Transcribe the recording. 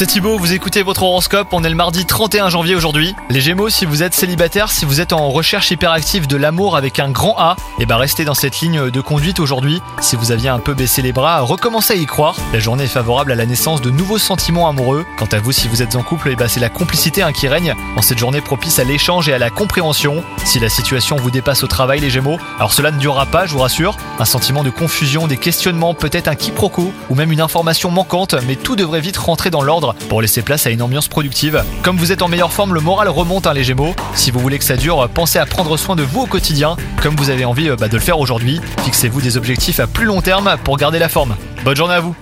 c'est Thibaut, vous écoutez votre horoscope, on est le mardi 31 janvier aujourd'hui. Les Gémeaux, si vous êtes célibataire, si vous êtes en recherche hyperactive de l'amour avec un grand A, et bah restez dans cette ligne de conduite aujourd'hui. Si vous aviez un peu baissé les bras, recommencez à y croire. La journée est favorable à la naissance de nouveaux sentiments amoureux. Quant à vous, si vous êtes en couple, et bah c'est la complicité hein, qui règne en cette journée propice à l'échange et à la compréhension. Si la situation vous dépasse au travail, les Gémeaux, alors cela ne durera pas, je vous rassure. Un sentiment de confusion, des questionnements, peut-être un quiproquo ou même une information manquante, mais tout devrait vite rentrer dans l'ordre pour laisser place à une ambiance productive. Comme vous êtes en meilleure forme, le moral remonte hein, les Gémeaux. Si vous voulez que ça dure, pensez à prendre soin de vous au quotidien, comme vous avez envie euh, bah, de le faire aujourd'hui. Fixez-vous des objectifs à plus long terme pour garder la forme. Bonne journée à vous